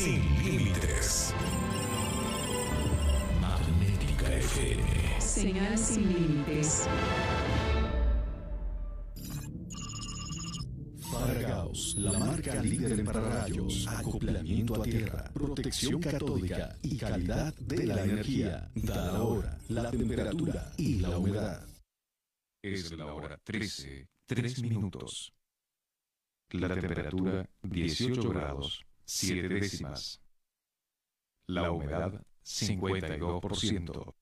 sin límites. Magnética FM. Señal sin límites. Faragaos, la marca líder en pararrayos, acoplamiento a tierra, protección catódica y calidad de la energía. Da la hora, la temperatura y la humedad. Es la hora 13, 3 minutos. La temperatura 18 grados, 7 décimas. La humedad 52%.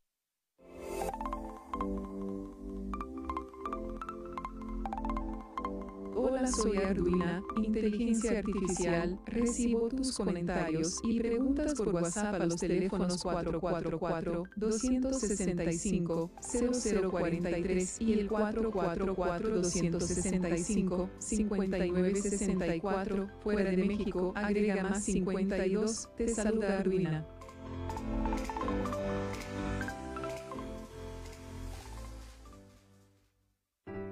Soy Arduina, inteligencia artificial. Recibo tus comentarios y preguntas por WhatsApp a los teléfonos 444-265-0043 y el 444-265-5964. Fuera de México, agrega más 52. Te saluda Arduina.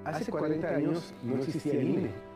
Hace 40 años no existía el INE.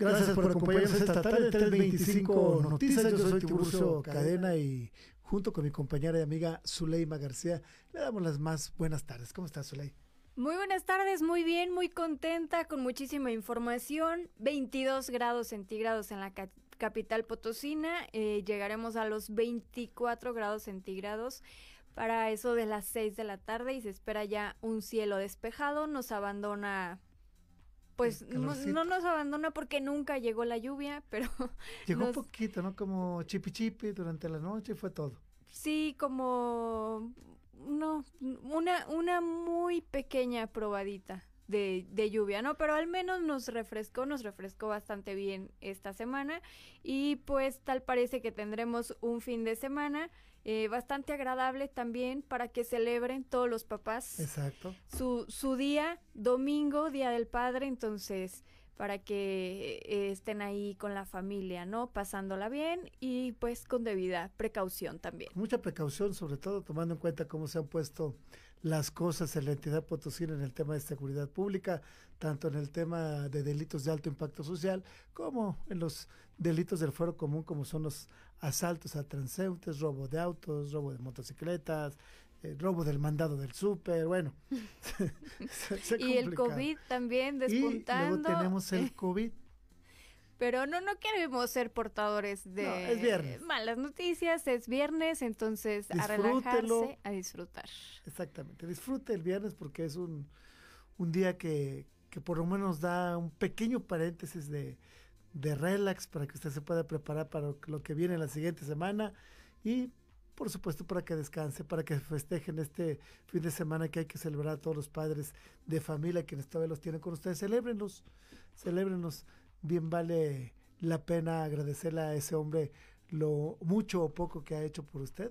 Gracias por acompañarnos esta tarde, 325 Noticias. Yo soy Tiburcio Cadena y junto con mi compañera y amiga Zuleima García le damos las más buenas tardes. ¿Cómo estás, Zuley? Muy buenas tardes, muy bien, muy contenta, con muchísima información. 22 grados centígrados en la ca capital potosina. Eh, llegaremos a los 24 grados centígrados para eso de las 6 de la tarde y se espera ya un cielo despejado. Nos abandona pues no, no, nos abandona porque nunca llegó la lluvia, pero... Llegó un poquito, ¿no? Como chipi chipi durante la noche, fue todo. Sí, como... No, una, una muy pequeña probadita de, de lluvia, ¿no? Pero al menos nos refrescó, nos refrescó bastante bien esta semana y pues tal parece que tendremos un fin de semana eh, bastante agradable también para que celebren todos los papás Exacto. Su, su día, domingo, Día del Padre, entonces para que eh, estén ahí con la familia, ¿no? Pasándola bien y pues con debida precaución también. Mucha precaución, sobre todo tomando en cuenta cómo se han puesto las cosas en la entidad potosina en el tema de seguridad pública, tanto en el tema de delitos de alto impacto social como en los delitos del fuero común como son los asaltos a transeúntes, robo de autos, robo de motocicletas, eh, robo del mandado del súper, bueno. se, se y el COVID también despuntando. Y luego tenemos el COVID. Pero no, no queremos ser portadores de no, es viernes. malas noticias, es viernes, entonces a relajarse, a disfrutar. Exactamente, disfrute el viernes porque es un, un día que, que por lo menos da un pequeño paréntesis de, de relax para que usted se pueda preparar para lo que viene la siguiente semana y por supuesto para que descanse, para que festejen este fin de semana que hay que celebrar a todos los padres de familia quienes todavía los tienen con ustedes. Celébrenlos, celébrenlos. Bien vale la pena agradecerle a ese hombre lo mucho o poco que ha hecho por usted.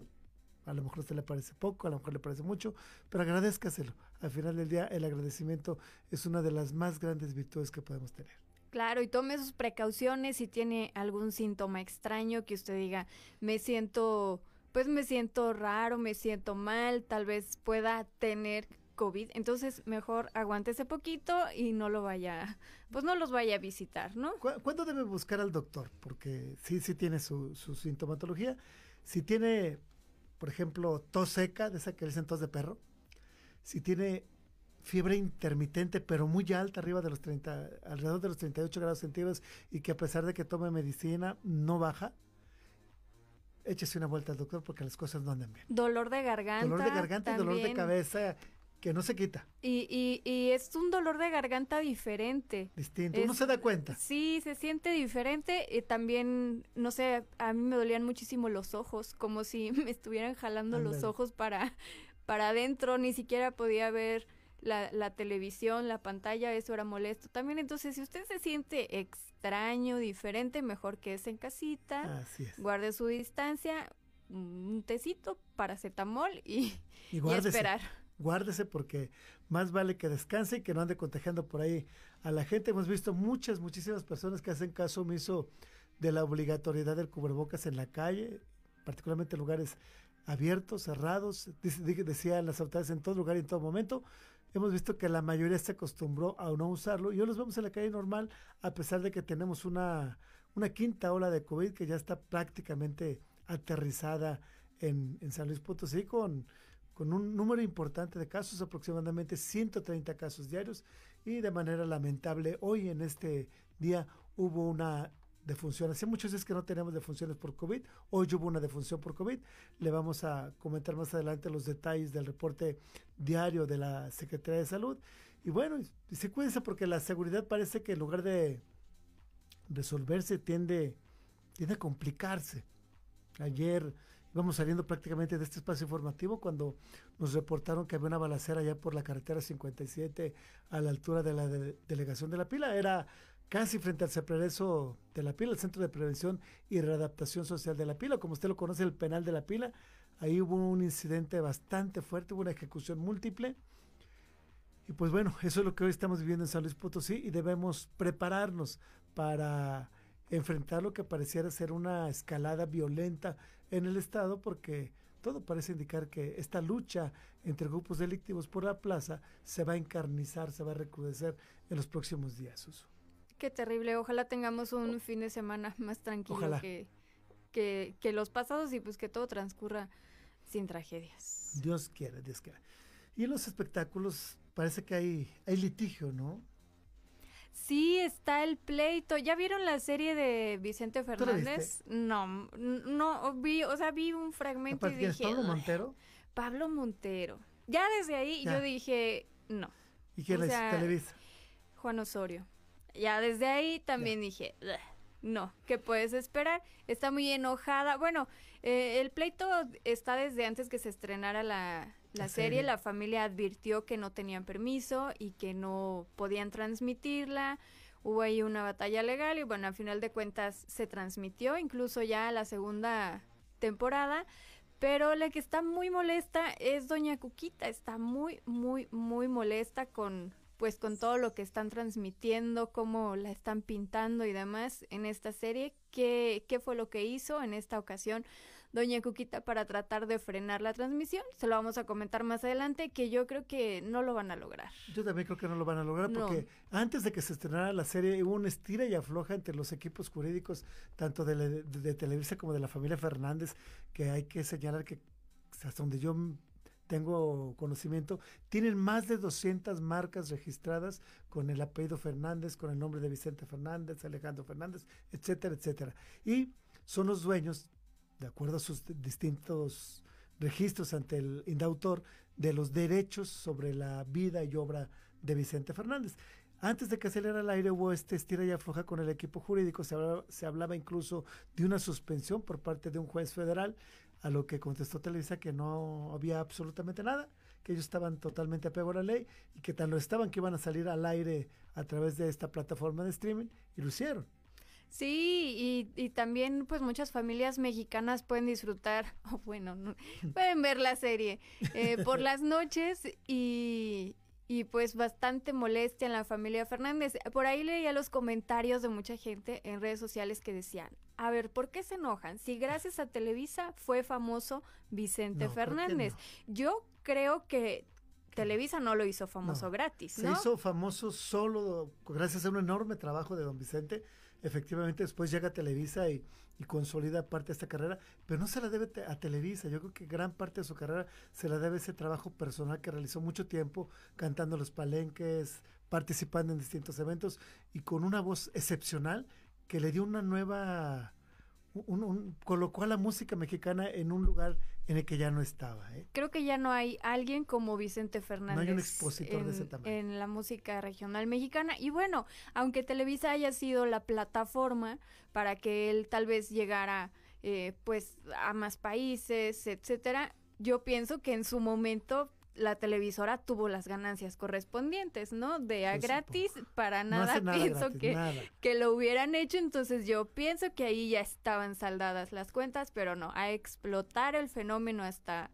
A lo mejor a usted le parece poco, a lo mejor le parece mucho, pero agradezcaselo. Al final del día, el agradecimiento es una de las más grandes virtudes que podemos tener. Claro, y tome sus precauciones si tiene algún síntoma extraño que usted diga, me siento, pues me siento raro, me siento mal, tal vez pueda tener COVID, entonces mejor aguántese poquito y no lo vaya, pues no los vaya a visitar, ¿no? ¿Cuándo debe buscar al doctor? Porque sí, sí tiene su, su sintomatología. Si tiene, por ejemplo, tos seca, de esa que dicen tos de perro, si tiene fiebre intermitente, pero muy alta, arriba de los 30, alrededor de los 38 grados centígrados, y que a pesar de que tome medicina, no baja, échese una vuelta al doctor porque las cosas no andan bien. Dolor de garganta. Dolor de garganta y dolor de cabeza que no se quita. Y, y, y, es un dolor de garganta diferente. Distinto, uno se da cuenta. Sí, se siente diferente. Y también, no sé, a mí me dolían muchísimo los ojos, como si me estuvieran jalando los ojos para, para adentro, ni siquiera podía ver la, la televisión, la pantalla, eso era molesto también. Entonces, si usted se siente extraño, diferente, mejor que es en casita, guarde su distancia, un tecito, paracetamol y, y, y esperar guárdese porque más vale que descanse y que no ande contagiando por ahí a la gente. Hemos visto muchas, muchísimas personas que hacen caso omiso de la obligatoriedad del cubrebocas en la calle, particularmente en lugares abiertos, cerrados, decían las autoridades en todo lugar y en todo momento. Hemos visto que la mayoría se acostumbró a no usarlo y hoy los vemos en la calle normal a pesar de que tenemos una, una quinta ola de COVID que ya está prácticamente aterrizada en, en San Luis Potosí con con un número importante de casos, aproximadamente 130 casos diarios, y de manera lamentable hoy en este día hubo una defunción. Hace muchos días que no tenemos defunciones por COVID, hoy hubo una defunción por COVID. Le vamos a comentar más adelante los detalles del reporte diario de la Secretaría de Salud. Y bueno, se cuídense porque la seguridad parece que en lugar de resolverse tiende, tiende a complicarse. Ayer íbamos saliendo prácticamente de este espacio informativo cuando nos reportaron que había una balacera allá por la carretera 57 a la altura de la delegación de la pila. Era casi frente al Ceprereso de la pila, el Centro de Prevención y Readaptación Social de la pila, como usted lo conoce, el penal de la pila. Ahí hubo un incidente bastante fuerte, hubo una ejecución múltiple. Y pues bueno, eso es lo que hoy estamos viviendo en San Luis Potosí y debemos prepararnos para enfrentar lo que pareciera ser una escalada violenta en el Estado porque todo parece indicar que esta lucha entre grupos delictivos por la plaza se va a encarnizar, se va a recrudecer en los próximos días. Qué terrible, ojalá tengamos un fin de semana más tranquilo que, que, que, los pasados y pues que todo transcurra sin tragedias. Dios quiera, Dios quiera. Y en los espectáculos parece que hay, hay litigio, ¿no? Sí, está el pleito. ¿Ya vieron la serie de Vicente Fernández? No, no, vi, o sea, vi un fragmento y dije... Pablo Montero? Pablo Montero. Ya desde ahí yo dije, no. ¿Y quién es Televisa? Juan Osorio. Ya desde ahí también dije, no, ¿qué puedes esperar? Está muy enojada. Bueno, eh, el pleito está desde antes que se estrenara la, la, serie, la familia advirtió que no tenían permiso y que no podían transmitirla. Hubo ahí una batalla legal y bueno, al final de cuentas se transmitió, incluso ya la segunda temporada. Pero la que está muy molesta es Doña Cuquita, está muy, muy, muy molesta con, pues con todo lo que están transmitiendo, cómo la están pintando y demás en esta serie. ¿Qué, qué fue lo que hizo en esta ocasión? Doña Cuquita para tratar de frenar la transmisión. Se lo vamos a comentar más adelante, que yo creo que no lo van a lograr. Yo también creo que no lo van a lograr, porque antes de que se estrenara la serie hubo un estira y afloja entre los equipos jurídicos, tanto de, de, Televisa como de la familia Fernández, que hay que señalar que hasta donde yo tengo conocimiento, tienen más de 200 marcas registradas con el apellido Fernández, con el nombre de Vicente Fernández, Alejandro Fernández, etcétera, etcétera. Y son los dueños de acuerdo a sus distintos registros ante el indautor, de los derechos sobre la vida y obra de Vicente Fernández. Antes de que saliera al aire hubo este estira y afloja con el equipo jurídico, se hablaba, se hablaba incluso de una suspensión por parte de un juez federal. A lo que contestó Televisa que no había absolutamente nada, que ellos estaban totalmente apego a la ley y que tan lo estaban que iban a salir al aire a través de esta plataforma de streaming y lo hicieron. Sí, y, y también pues muchas familias mexicanas pueden disfrutar, o bueno, no, pueden ver la serie eh, por las noches y, y pues bastante molestia en la familia Fernández. Por ahí leía los comentarios de mucha gente en redes sociales que decían, a ver, ¿por qué se enojan? Si gracias a Televisa fue famoso Vicente No, Fernández. Yo creo que Televisa no lo hizo famoso No. gratis, Se hizo famoso solo gracias a un enorme trabajo de don Vicente. Efectivamente, después llega a Televisa y, y consolida parte de esta carrera, pero no se la debe a Televisa. Yo creo que gran parte de su carrera se la debe a ese trabajo personal que realizó mucho tiempo cantando los palenques, participando en distintos eventos y con una voz excepcional que le dio una nueva. un- un- colocó a la música mexicana en un lugar en el que ya no estaba. ¿eh? Creo que ya no hay alguien como Vicente Fernández expositor de ese en, tamaño. en la música regional mexicana. Y bueno, aunque Televisa haya sido la plataforma para que él tal vez llegara eh, pues a más países, etcétera, yo pienso que en su momento la televisora tuvo las ganancias correspondientes, ¿no? De a gratis, para nada pienso gratis, que, nada. que lo hubieran hecho, entonces yo pienso que ahí ya estaban saldadas las cuentas, pero no, a explotar el fenómeno hasta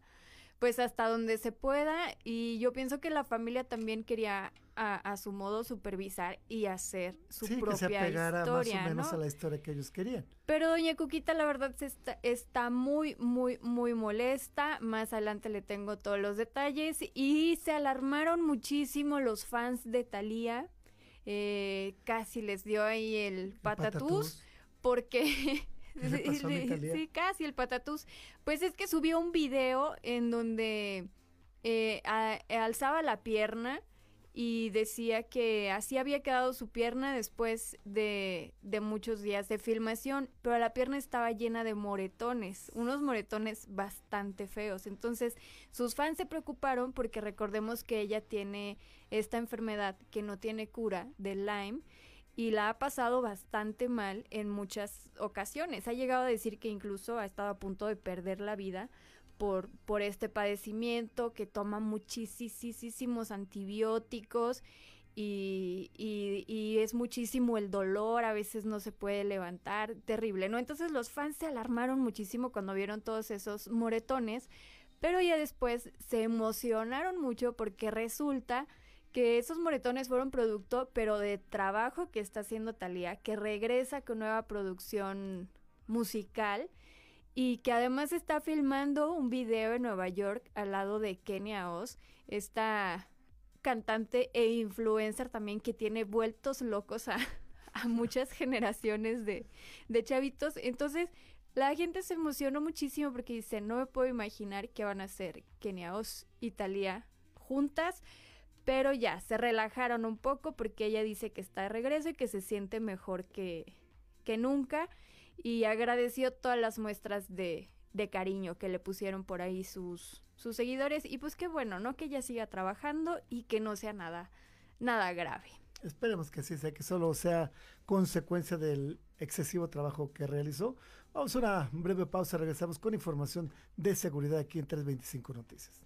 pues hasta donde se pueda y yo pienso que la familia también quería a, a su modo supervisar y hacer su sí, que se propia apegara historia, más o menos ¿no? a la historia que ellos querían. Pero doña Cuquita la verdad se está, está muy, muy, muy molesta. Más adelante le tengo todos los detalles. Y se alarmaron muchísimo los fans de Thalía. Eh, casi les dio ahí el patatús. patatús. Porque... ¿Qué le pasó a mi sí, casi el patatús. Pues es que subió un video en donde eh, a- alzaba la pierna y decía que así había quedado su pierna después de, de muchos días de filmación, pero la pierna estaba llena de moretones, unos moretones bastante feos. Entonces sus fans se preocuparon porque recordemos que ella tiene esta enfermedad que no tiene cura del Lyme y la ha pasado bastante mal en muchas ocasiones. Ha llegado a decir que incluso ha estado a punto de perder la vida por, por este padecimiento, que toma muchísimos antibióticos y, y- y es muchísimo el dolor, a veces no se puede levantar, terrible, ¿no? Entonces los fans se alarmaron muchísimo cuando vieron todos esos moretones, pero ya después se emocionaron mucho porque resulta que esos moretones fueron producto, pero de trabajo que está haciendo Thalía, que regresa con nueva producción musical y que además está filmando un video en Nueva York al lado de Kenia Oz, esta cantante e influencer también que tiene vueltos locos a, muchas generaciones de, de chavitos. Entonces, la gente se emocionó muchísimo porque dice, no me puedo imaginar que van a ser Kenia Oz y Thalía juntas, pero ya, se relajaron un poco porque ella dice que está de regreso y que se siente mejor que, que nunca y agradeció todas las muestras de, de cariño que le pusieron por ahí sus, sus seguidores y pues qué bueno, ¿no? Que ella siga trabajando y que no sea nada, nada grave. Esperemos que así sea, que solo sea consecuencia del excesivo trabajo que realizó. Vamos a una breve pausa, regresamos con información de seguridad aquí en 325 Noticias.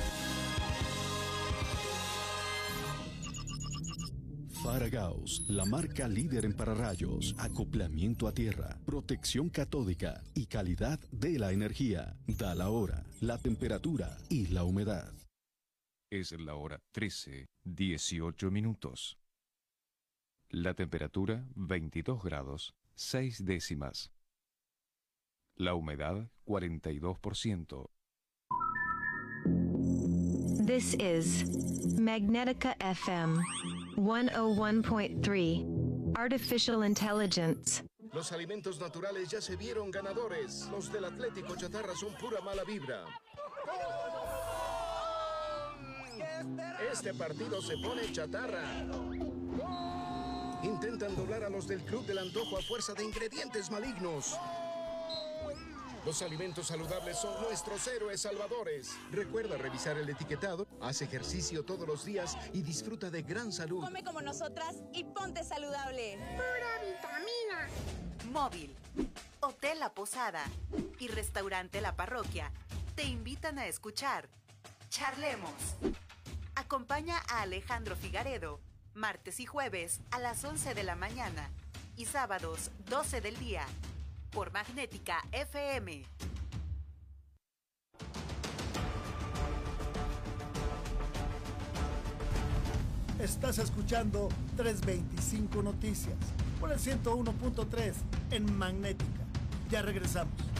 Faragaos, la marca líder en pararrayos, acoplamiento a tierra, protección catódica y calidad de la energía. Da la hora, la temperatura y la humedad. Es la hora 13, 18 minutos. La temperatura 22 grados, 6 décimas. La humedad 42%. This is Magnetica FM 101.3. Artificial Intelligence. Los alimentos naturales ya se vieron ganadores. Los del Atlético Chatarra son pura mala vibra. Este partido se pone chatarra. Intentan doblar a los del Club del Antojo a fuerza de ingredientes malignos. Los alimentos saludables son nuestros héroes salvadores. Recuerda revisar el etiquetado, haz ejercicio todos los días y disfruta de gran salud. Come como nosotras y ponte saludable. Pura vitamina. Móvil, Hotel La Posada y Restaurante La Parroquia te invitan a escuchar Charlemos. Acompaña a Alejandro Figaredo martes y jueves a las 11 de la mañana y sábados 12 del día por Magnética FM. Estás escuchando 325 Noticias por el 101.3 en Magnética. Ya regresamos.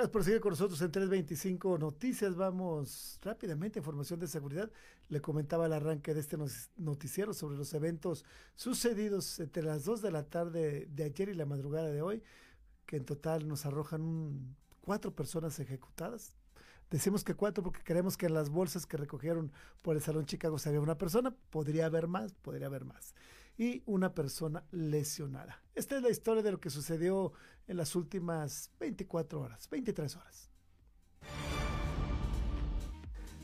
Gracias por seguir con nosotros en 325 Noticias. Vamos rápidamente a información de seguridad. Le comentaba al arranque de este noticiero sobre los eventos sucedidos entre las 2 de la tarde de ayer y la madrugada de hoy, que en total nos arrojan un, cuatro personas ejecutadas. Decimos que cuatro porque creemos que en las bolsas que recogieron por el Salón Chicago se había una persona, podría haber más, podría haber más. Y una persona lesionada. Esta es la historia de lo que sucedió en las últimas 24 horas, 23 horas.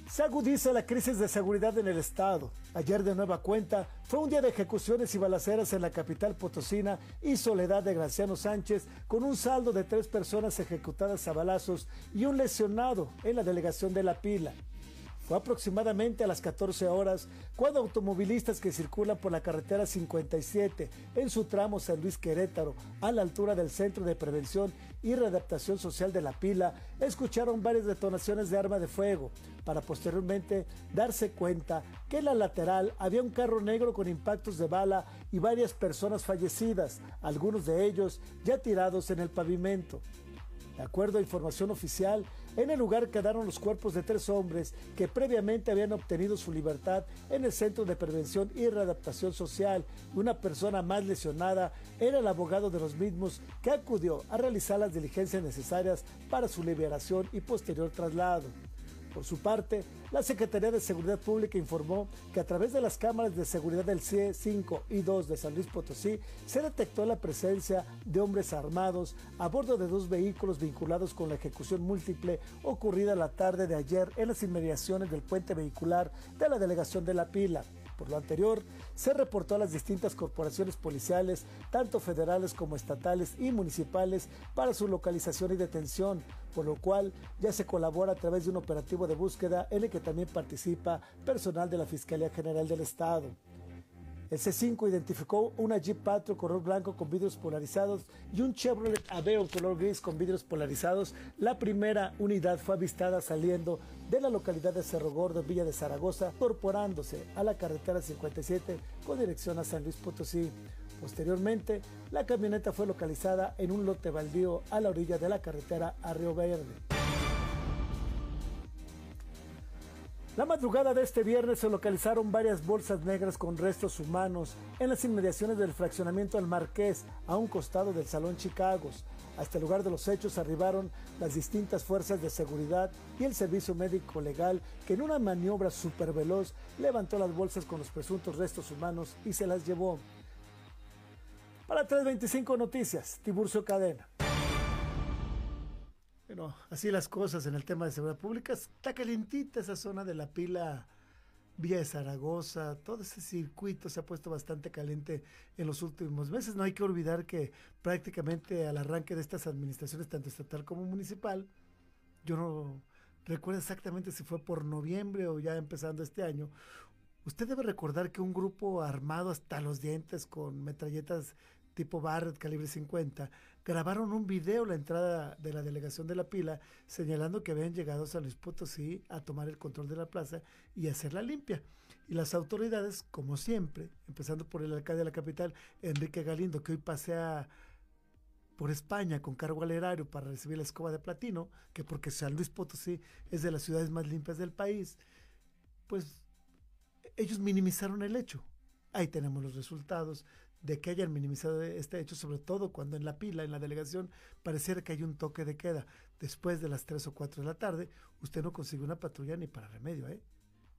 Se agudiza la crisis de seguridad en el estado. Ayer de nueva cuenta fue un día de ejecuciones y balaceras en la capital potosina y Soledad de Graciano Sánchez, con un saldo de tres personas ejecutadas a balazos y un lesionado en la delegación de La Pila. Fue aproximadamente a las 14 horas cuando automovilistas que circulan por la carretera 57 en su tramo San Luis Querétaro, a la altura del Centro de Prevención y Readaptación Social de La Pila, escucharon varias detonaciones de arma de fuego, para posteriormente darse cuenta que en la lateral había un carro negro con impactos de bala y varias personas fallecidas, algunos de ellos ya tirados en el pavimento. De acuerdo a información oficial, en el lugar quedaron los cuerpos de tres hombres que previamente habían obtenido su libertad en el Centro de Prevención y Readaptación Social. Una persona más lesionada era el abogado de los mismos que acudió a realizar las diligencias necesarias para su liberación y posterior traslado. Por su parte, la Secretaría de Seguridad Pública informó que a través de las cámaras de seguridad del CIE 5 y 2 de San Luis Potosí se detectó la presencia de hombres armados a bordo de dos vehículos vinculados con la ejecución múltiple ocurrida la tarde de ayer en las inmediaciones del puente vehicular de la delegación de La Pila. Por lo anterior, se reportó a las distintas corporaciones policiales, tanto federales como estatales y municipales, para su localización y detención, por lo cual ya se colabora a través de un operativo de búsqueda en el que también participa personal de la Fiscalía General del Estado. El C5 identificó una Jeep Patrol color blanco con vidrios polarizados y un Chevrolet Aveo color gris con vidrios polarizados. La primera unidad fue avistada saliendo de la localidad de Cerro Gordo, Villa de Zaragoza, incorporándose a la carretera 57 con dirección a San Luis Potosí. Posteriormente, la camioneta fue localizada en un lote baldío a la orilla de la carretera a Río Verde. La madrugada de este viernes se localizaron varias bolsas negras con restos humanos en las inmediaciones del fraccionamiento del Marqués, a un costado del Salón Chicagos. A este lugar de los hechos arribaron las distintas fuerzas de seguridad y el servicio médico legal que en una maniobra super veloz levantó las bolsas con los presuntos restos humanos y se las llevó. Para 325 Noticias, Tiburcio Cadena. Bueno, así las cosas en el tema de seguridad pública. Está calientita esa zona de la pila Vía de Zaragoza, todo ese circuito se ha puesto bastante caliente en los últimos meses. No hay que olvidar que prácticamente al arranque de estas administraciones, tanto estatal como municipal, yo no recuerdo exactamente si fue por noviembre o ya empezando este año, usted debe recordar que un grupo armado hasta los dientes con metralletas tipo Barrett calibre 50 grabaron un video la entrada de la delegación de la pila señalando que habían llegado a San Luis Potosí a tomar el control de la plaza y hacerla limpia. Y las autoridades, como siempre, empezando por el alcalde de la capital, Enrique Galindo, que hoy pasea por España con cargo al erario para recibir la escoba de platino, que porque San Luis Potosí es de las ciudades más limpias del país, pues ellos minimizaron el hecho. Ahí tenemos los resultados de que hayan minimizado este hecho, sobre todo cuando en la pila, en la delegación, pareciera que hay un toque de queda. Después de las 3 o 4 de la tarde, usted no consigue una patrulla ni para remedio, ¿eh?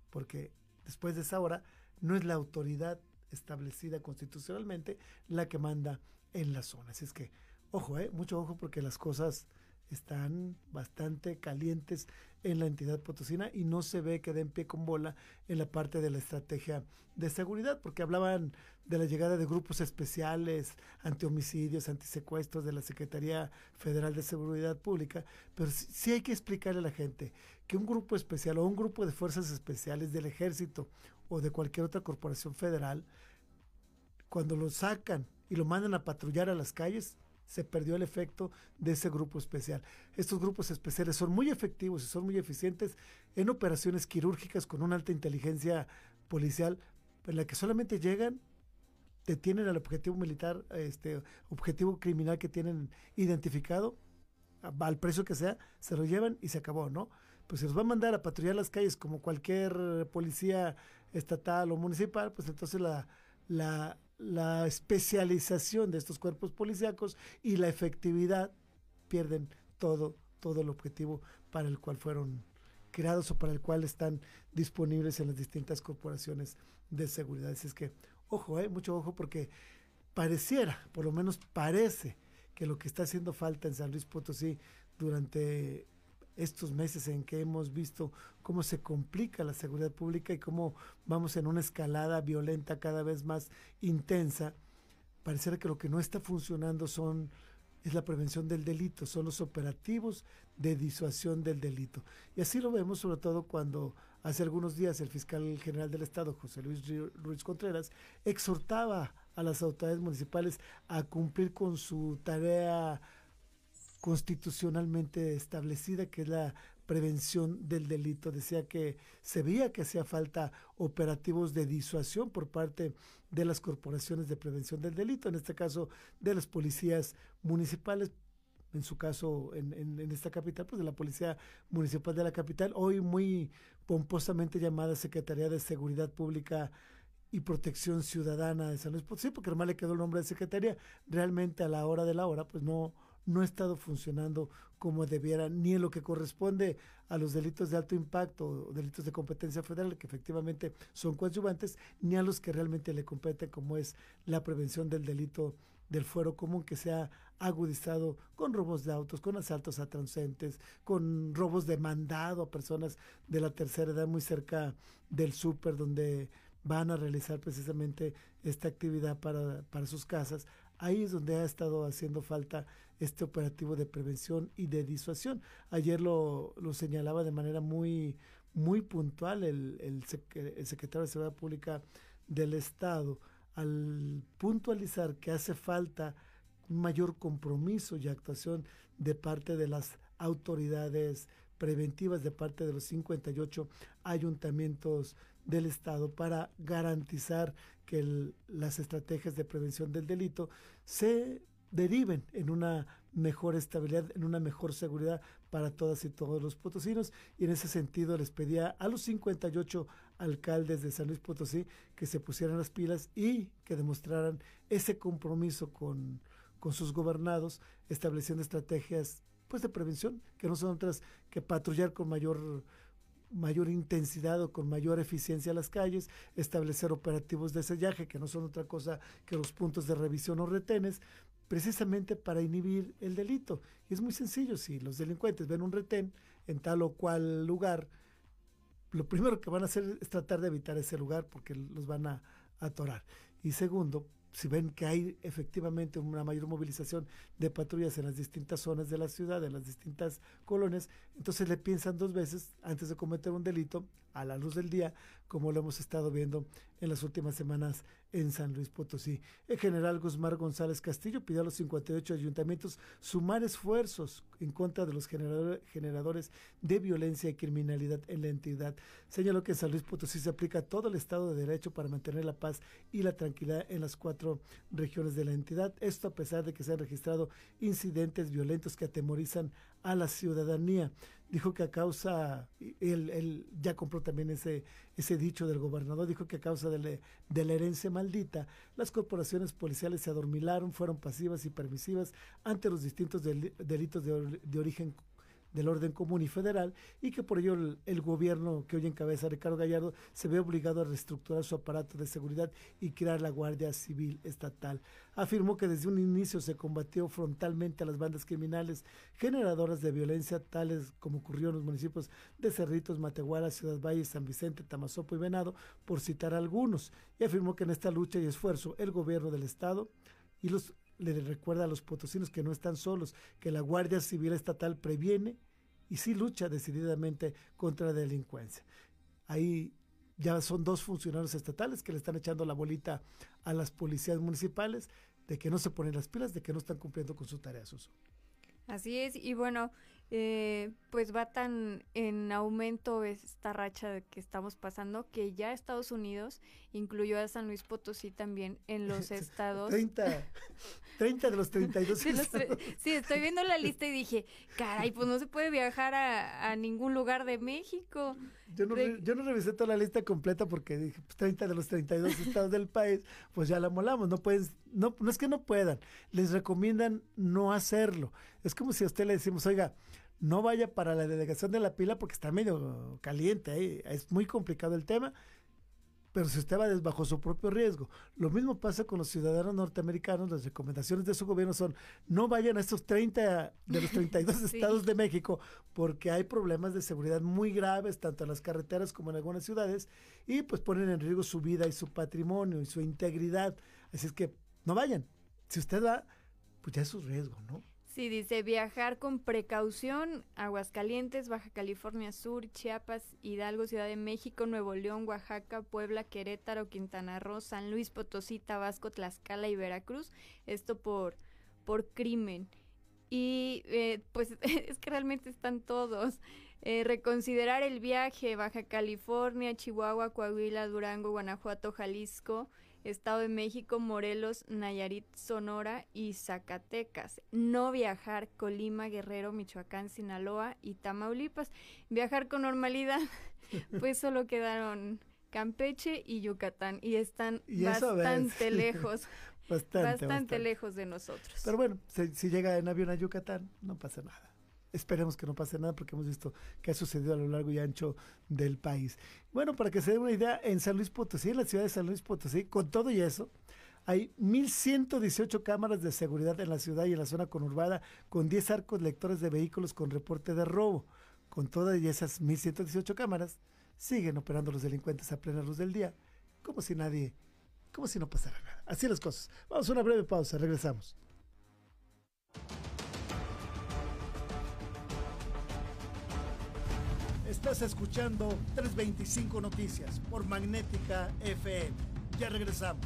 Porque después de esa hora no es la autoridad establecida constitucionalmente la que manda en la zona. Así es que, ojo, ¿eh? Mucho ojo porque las cosas están bastante calientes en la entidad potosina y no se ve que den pie con bola en la parte de la estrategia de seguridad, porque hablaban de la llegada de grupos especiales, antihomicidios, antisecuestros de la Secretaría Federal de Seguridad Pública, pero sí, hay que explicarle a la gente que un grupo especial o un grupo de fuerzas especiales del ejército o de cualquier otra corporación federal, cuando lo sacan y lo mandan a patrullar a las calles, se perdió el efecto de ese grupo especial. Estos grupos especiales son muy efectivos y son muy eficientes en operaciones quirúrgicas con una alta inteligencia policial, en la que solamente llegan, detienen al objetivo militar, este objetivo criminal que tienen identificado, al precio que sea, se lo llevan y se acabó, ¿no? Pues se los va a mandar a patrullar las calles como cualquier policía estatal o municipal, pues entonces la, la, la especialización de estos cuerpos policíacos y la efectividad pierden todo, todo el objetivo para el cual fueron creados o para el cual están disponibles en las distintas corporaciones de seguridad. Así es que, ojo, eh, mucho ojo, porque pareciera, por lo menos parece, que lo que está haciendo falta en San Luis Potosí durante estos meses en que hemos visto cómo se complica la seguridad pública y cómo vamos en una escalada violenta cada vez más intensa, pareciera que lo que no está funcionando son es la prevención del delito, son los operativos de disuasión del delito. Y así lo vemos sobre todo cuando hace algunos días el fiscal general del Estado, José Luis Ruiz Contreras, exhortaba a las autoridades municipales a cumplir con su tarea constitucionalmente establecida, que es la prevención del delito. Decía que se veía que hacía falta operativos de disuasión por parte de las corporaciones de prevención del delito, en este caso de las policías municipales, en su caso en, en, esta capital, pues de la Policía Municipal de la capital, hoy muy pomposamente llamada Secretaría de Seguridad Pública y Protección Ciudadana de San Luis Potosí, porque además le quedó el nombre de Secretaría, realmente a la hora de la hora, pues no, no ha estado funcionando como debiera, ni en lo que corresponde a los delitos de alto impacto, delitos de competencia federal, que efectivamente son coadyuvantes, ni a los que realmente le competen, como es la prevención del delito del fuero común que se ha agudizado con robos de autos, con asaltos a transeúntes, con robos de mandado a personas de la tercera edad muy cerca del súper donde van a realizar precisamente esta actividad para, para sus casas. Ahí es donde ha estado haciendo falta este operativo de prevención y de disuasión. Ayer lo, lo señalaba de manera muy, muy puntual el, el, secretario de Seguridad Pública del Estado al puntualizar que hace falta mayor compromiso y actuación de parte de las autoridades preventivas de parte de los 58 ayuntamientos del Estado para garantizar que las estrategias de prevención del delito se deriven en una mejor estabilidad, en una mejor seguridad para todas y todos los potosinos. Y en ese sentido les pedía a los 58 alcaldes de San Luis Potosí que se pusieran las pilas y que demostraran ese compromiso con, con sus gobernados, estableciendo estrategias pues de prevención, que no son otras que patrullar con mayor mayor intensidad o con mayor eficiencia las calles, establecer operativos de sellaje, que no son otra cosa que los puntos de revisión o retenes, precisamente para inhibir el delito. Y es muy sencillo, si los delincuentes ven un retén en tal o cual lugar, lo primero que van a hacer es tratar de evitar ese lugar porque los van a atorar. Y segundo, si ven que hay efectivamente una mayor movilización de patrullas en las distintas zonas de la ciudad, en las distintas colonias, entonces le piensan dos veces antes de cometer un delito a la luz del día, como lo hemos estado viendo en las últimas semanas en San Luis Potosí. El general Guzmán González Castillo pidió a los 58 ayuntamientos sumar esfuerzos en contra de los generadores de violencia y criminalidad en la entidad. Señaló que en San Luis Potosí se aplica todo el Estado de Derecho para mantener la paz y la tranquilidad en las cuatro regiones de la entidad. Esto a pesar de que se han registrado incidentes violentos que atemorizan a la ciudadanía. Dijo que a causa, él, él ya compró también ese, ese dicho del gobernador, dijo que a causa de, de, la herencia maldita, las corporaciones policiales se adormilaron, fueron pasivas y permisivas ante los distintos delitos de, de origen del orden común y federal y que por ello el, gobierno que hoy encabeza Ricardo Gallardo se ve obligado a reestructurar su aparato de seguridad y crear la Guardia Civil Estatal. Afirmó que desde un inicio se combatió frontalmente a las bandas criminales generadoras de violencia, tales como ocurrió en los municipios de Cerritos, Matehuala, Ciudad Valle, San Vicente, Tamazopo y Venado, por citar algunos, y afirmó que en esta lucha y esfuerzo el gobierno del Estado y los le recuerda a los potosinos que no están solos, que la Guardia Civil Estatal previene y sí lucha decididamente contra la delincuencia. Ahí ya son dos funcionarios estatales que le están echando la bolita a las policías municipales de que no se ponen las pilas, de que no están cumpliendo con su tarea, Suso. Así es, y bueno, eh, pues va tan en aumento esta racha que estamos pasando que ya Estados Unidos incluyó a San Luis Potosí también en los estados. 30, 30 de los 32 sí, sí, estoy viendo la lista y dije, caray, pues no se puede viajar a, ningún lugar de México. Yo no, yo no revisé toda la lista completa porque dije, pues 30 de los 32 estados del país, pues ya la molamos, no pueden, no, no es que no puedan, les recomiendan no hacerlo. Es como si a usted le decimos, oiga, no vaya para la delegación de la pila porque está medio caliente, ahí es muy complicado el tema, pero si usted va bajo su propio riesgo. Lo mismo pasa con los ciudadanos norteamericanos, las recomendaciones de su gobierno son no vayan a estos 30 de los 32 estados de México porque hay problemas de seguridad muy graves tanto en las carreteras como en algunas ciudades y pues ponen en riesgo su vida y su patrimonio y su integridad. Así es que no vayan. Si usted va, pues ya es su riesgo, ¿no? Sí, dice viajar con precaución, Aguascalientes, Baja California Sur, Chiapas, Hidalgo, Ciudad de México, Nuevo León, Oaxaca, Puebla, Querétaro, Quintana Roo, San Luis Potosí, Tabasco, Tlaxcala y Veracruz. Esto por, por crimen. Y eh, pues es que realmente están todos. Eh, reconsiderar el viaje, Baja California, Chihuahua, Coahuila, Durango, Guanajuato, Jalisco. Estado de México, Morelos, Nayarit, Sonora y Zacatecas. No viajar Colima, Guerrero, Michoacán, Sinaloa y Tamaulipas. Viajar con normalidad, pues solo quedaron Campeche y Yucatán y están bastante lejos. bastante, bastante, lejos de nosotros. Pero bueno, si llega en avión a Yucatán, no pasa nada. Esperemos que no pase nada porque hemos visto que ha sucedido a lo largo y ancho del país. Bueno, para que se dé una idea, en San Luis Potosí, en la ciudad de San Luis Potosí, con todo y eso, hay 1.118 cámaras de seguridad en la ciudad y en la zona conurbada, con 10 arcos lectores de vehículos con reporte de robo. Con todas esas 1.118 cámaras, siguen operando los delincuentes a plena luz del día, como si nadie, como si no pasara nada. Así las cosas. Vamos a una breve pausa, regresamos. Estás escuchando 325 Noticias por Magnética FM. Ya regresamos.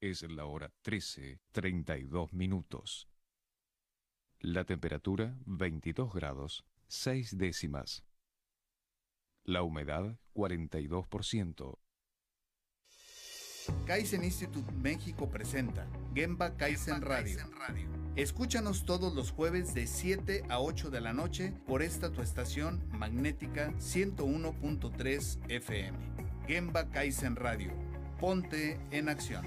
Es la hora 13, 32 minutos. La temperatura 22 grados, 6 décimas. La humedad 42%. Kaizen Institute México presenta Gemba Kaizen Radio. Escúchanos todos los jueves de 7 a 8 de la noche por esta tu estación magnética 101.3 FM. Gemba Kaizen Radio. Ponte en acción.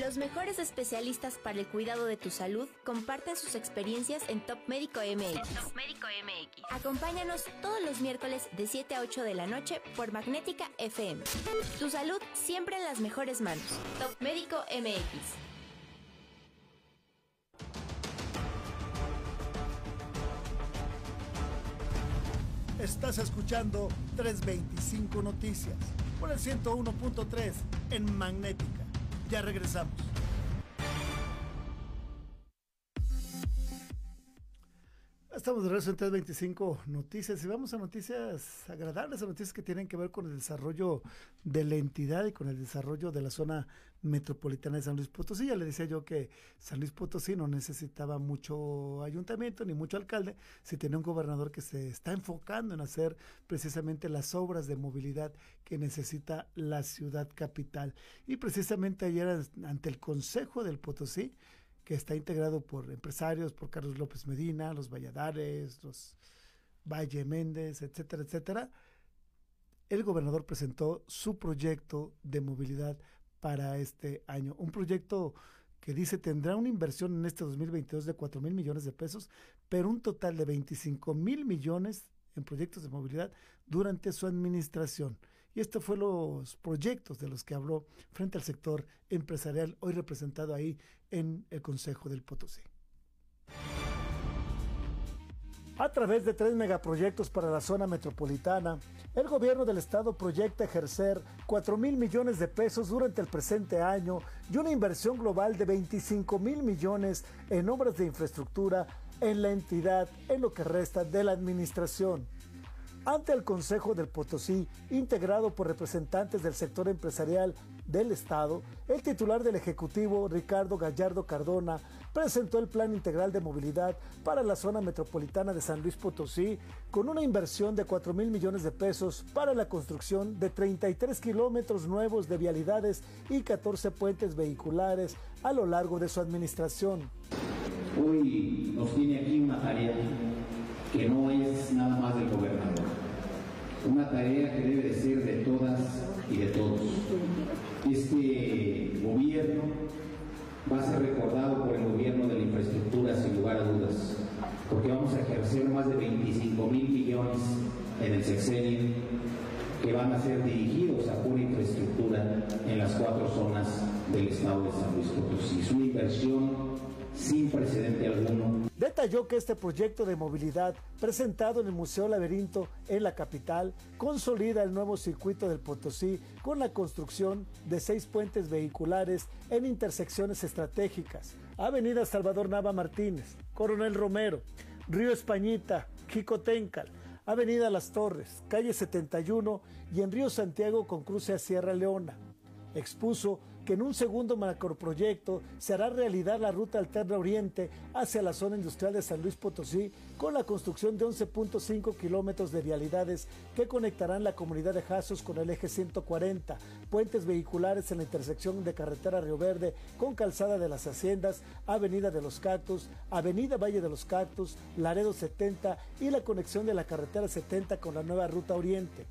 Los mejores especialistas para el cuidado de tu salud comparten sus experiencias en Top Médico MX. Top Médico MX. Acompáñanos todos los miércoles de 7 a 8 de la noche por Magnética FM. Tu salud siempre en las mejores manos. Top Médico MX. Estás escuchando 325 Noticias por el 101.3 en Magnética. Ya regresamos. Estamos de regreso en 325 Noticias y vamos a noticias agradables, a noticias que tienen que ver con el desarrollo de la entidad y con el desarrollo de la zona metropolitana de San Luis Potosí. Ya le decía yo que San Luis Potosí no necesitaba mucho ayuntamiento ni mucho alcalde, si tenía un gobernador que se está enfocando en hacer precisamente las obras de movilidad que necesita la ciudad capital. Y precisamente ayer ante el Consejo del Potosí, que está integrado por empresarios, por Carlos López Medina, los Valladares, los Valle Méndez, etcétera, etcétera. El gobernador presentó su proyecto de movilidad para este año. Un proyecto que dice tendrá una inversión en este 2022 de 4 mil millones de pesos, pero un total de 25 mil millones en proyectos de movilidad durante su administración. Y estos fue los proyectos de los que habló frente al sector empresarial, hoy representado ahí en el Consejo del Potosí. A través de tres megaproyectos para la zona metropolitana, el gobierno del estado proyecta ejercer 4 mil millones de pesos durante el presente año y una inversión global de 25 mil millones en obras de infraestructura en la entidad en lo que resta de la administración. Ante el Consejo del Potosí, integrado por representantes del sector empresarial del Estado, el titular del Ejecutivo, Ricardo Gallardo Cardona, presentó el Plan Integral de Movilidad para la zona metropolitana de San Luis Potosí, con una inversión de 4 mil millones de pesos para la construcción de 33 kilómetros nuevos de vialidades y 14 puentes vehiculares a lo largo de su administración. Hoy nos tiene aquí una tarea que no es nada más del gobernador. Una tarea que debe de ser de todas y de todos. Este gobierno va a ser recordado por el gobierno de la infraestructura sin lugar a dudas, porque vamos a ejercer más de 25 mil millones en el sexenio que van a ser dirigidos a pura infraestructura en las cuatro zonas del estado de San Luis Potosí. Es una inversión sin precedente alguno. Detalló que este proyecto de movilidad presentado en el Museo Laberinto en la capital consolida el nuevo circuito del Potosí con la construcción de seis puentes vehiculares en intersecciones estratégicas. Avenida Salvador Nava Martínez, Coronel Romero, Río Españita, Jicotencal, Avenida Las Torres, Calle 71 y en Río Santiago con cruce a Sierra Leona. Expuso que en un segundo macroproyecto se hará realidad la ruta alterna oriente hacia la zona industrial de San Luis Potosí con la construcción de 11.5 kilómetros de vialidades que conectarán la comunidad de Jazos con el eje 140, puentes vehiculares en la intersección de carretera Río Verde con calzada de las Haciendas, Avenida de los Cactus, Avenida Valle de los Cactus, Laredo 70 y la conexión de la carretera 70 con la nueva ruta oriente.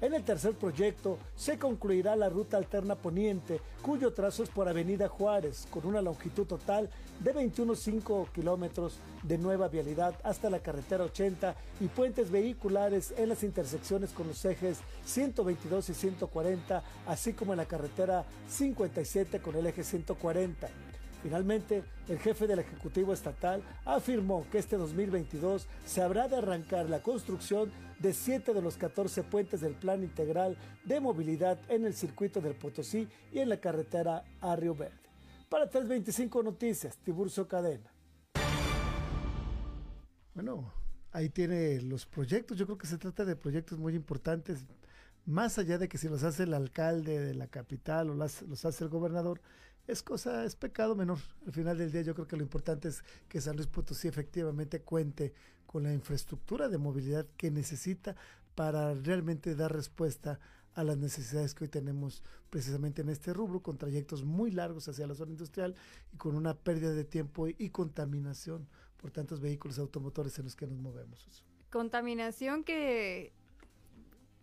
En el tercer proyecto se concluirá la ruta alterna poniente, cuyo trazo es por Avenida Juárez, con una longitud total de 21,5 kilómetros de nueva vialidad hasta la carretera 80 y puentes vehiculares en las intersecciones con los ejes 122 y 140, así como en la carretera 57 con el eje 140. Finalmente, el jefe del Ejecutivo Estatal afirmó que este 2022 se habrá de arrancar la construcción de 7 de los 14 puentes del Plan Integral de Movilidad en el circuito del Potosí y en la carretera a Río Verde. Para 325 Noticias, Tiburcio Cadena. Bueno, ahí tiene los proyectos. Yo creo que se trata de proyectos muy importantes, más allá de que si los hace el alcalde de la capital o los hace el gobernador, es cosa, es pecado menor. Al final del día yo creo que lo importante es que San Luis Potosí efectivamente cuente con la infraestructura de movilidad que necesita para realmente dar respuesta a las necesidades que hoy tenemos precisamente en este rubro, con trayectos muy largos hacia la zona industrial y con una pérdida de tiempo y, contaminación por tantos vehículos automotores en los que nos movemos. Contaminación que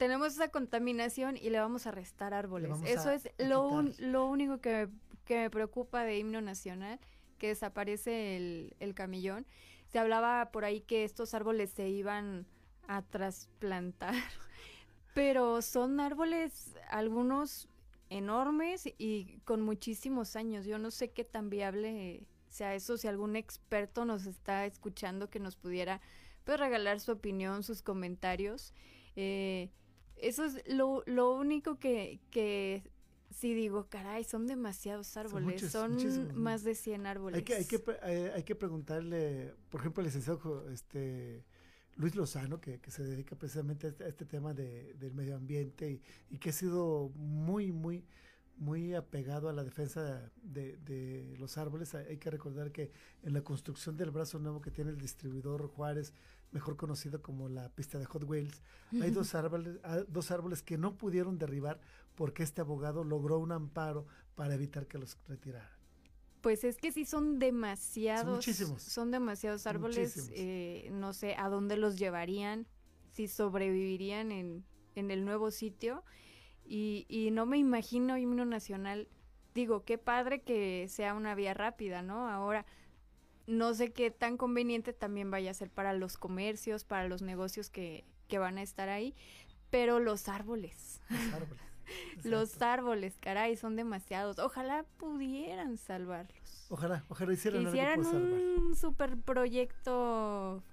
tenemos esa contaminación y le vamos a restar árboles. Eso es lo, lo único que que me preocupa de himno nacional, que desaparece el, el camillón. Se hablaba por ahí que estos árboles se iban a trasplantar, pero son árboles, algunos enormes y con muchísimos años. Yo no sé qué tan viable sea eso, si algún experto nos está escuchando que nos pudiera pues, regalar su opinión, sus comentarios. Eh, eso es lo, lo único que, que sí digo, caray, son demasiados árboles, son, más de 100 árboles. Hay que, hay que, hay que preguntarle, por ejemplo, al licenciado este, Luis Lozano, que, que se dedica precisamente a este, este tema de, del medio ambiente y, que ha sido muy, muy, muy apegado a la defensa de, de, los árboles. Hay que recordar que en la construcción del brazo nuevo que tiene el distribuidor Juárez, mejor conocido como la pista de Hot Wheels, hay dos árboles, ah, dos árboles que no pudieron derribar porque este abogado logró un amparo para evitar que los retiraran. Pues es que sí son demasiados. Son Son demasiados árboles. Eh, no sé a dónde los llevarían, si sobrevivirían en, en el nuevo sitio. Y, y no me imagino himno nacional. Digo, qué padre que sea una vía rápida, ¿no? Ahora, no sé qué tan conveniente también vaya a ser para los comercios, para los negocios que, que van a estar ahí, pero los árboles. Los árboles. Los árboles, caray, son demasiados. Ojalá pudieran salvarlos. Ojalá, ojalá hicieran, hicieran un super proyecto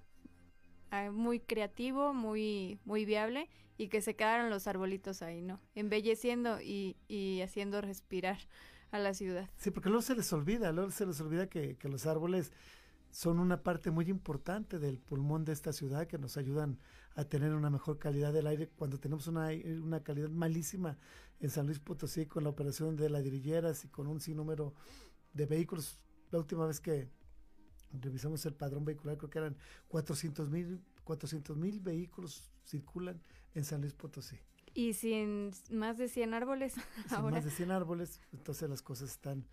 ah, muy creativo, muy, muy viable y que se quedaran los arbolitos ahí, ¿no? Embelleciendo y, y haciendo respirar a la ciudad. Sí, porque luego se les olvida, luego se les olvida que, que los árboles son una parte muy importante del pulmón de esta ciudad que nos ayudan a tener una mejor calidad del aire cuando tenemos una, una calidad malísima en San Luis Potosí con la operación de ladrilleras y con un sinnúmero de vehículos. La última vez que revisamos el padrón vehicular creo que eran 400 mil 400 mil vehículos circulan en San Luis Potosí. Y sin más de 100 árboles. Sin más de 100 árboles, entonces las cosas están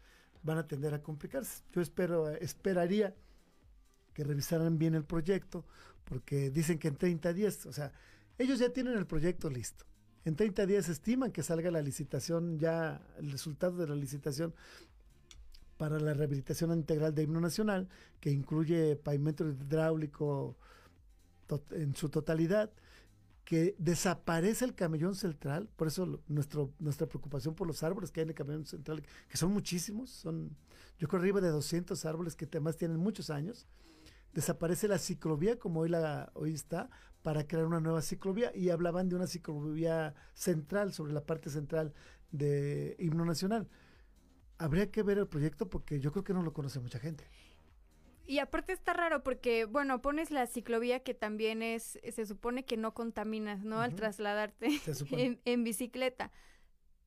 van a tender a complicarse. Yo espero esperaría que revisaran bien el proyecto, porque dicen que en 30 días, o sea, ellos ya tienen el proyecto listo. En 30 días estiman que salga la licitación, ya el resultado de la licitación para la rehabilitación integral de himno nacional, que incluye pavimento hidráulico en su totalidad, que desaparece el camellón central, por eso nuestro, nuestra preocupación por los árboles que hay en el camellón central, que son muchísimos, son yo creo arriba de 200 árboles que además tienen muchos años, desaparece la ciclovía como hoy, la, hoy está para crear una nueva ciclovía y hablaban de una ciclovía central sobre la parte central de Himno Nacional. Habría que ver el proyecto porque yo creo que no lo conoce mucha gente. Y aparte está raro porque, bueno, pones la ciclovía que también es, se supone que no contaminas, ¿no? Al trasladarte en, bicicleta.